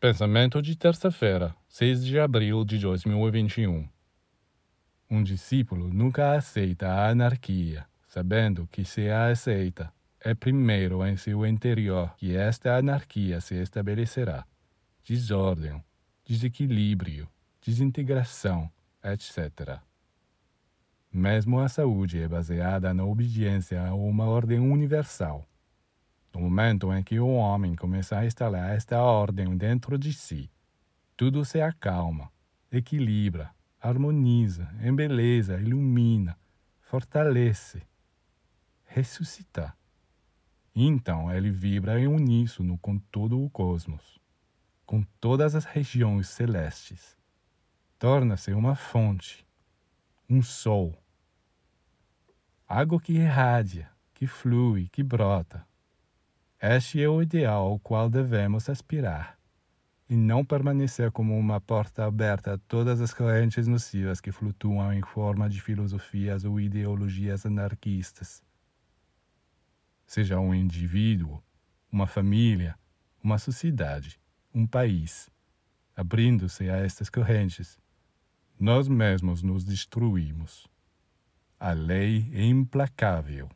Pensamento de terça-feira, 6 de abril de 2021. Um discípulo nunca aceita a anarquia, sabendo que se a aceita, é primeiro em seu interior que esta anarquia se estabelecerá. Desordem, desequilíbrio, desintegração, etc. Mesmo a saúde é baseada na obediência a uma ordem universal. No momento em que o homem começa a instalar esta ordem dentro de si, tudo se acalma, equilibra, harmoniza, embeleza, ilumina, fortalece, ressuscita. Então ele vibra em uníssono com todo o cosmos, com todas as regiões celestes. Torna-se uma fonte, um sol, algo que irradia, que flui, que brota. Este é o ideal ao qual devemos aspirar, e não permanecer como uma porta aberta a todas as correntes nocivas que flutuam em forma de filosofias ou ideologias anarquistas. Seja um indivíduo, uma família, uma sociedade, um país, abrindo-se a estas correntes, nós mesmos nos destruímos. A lei é implacável.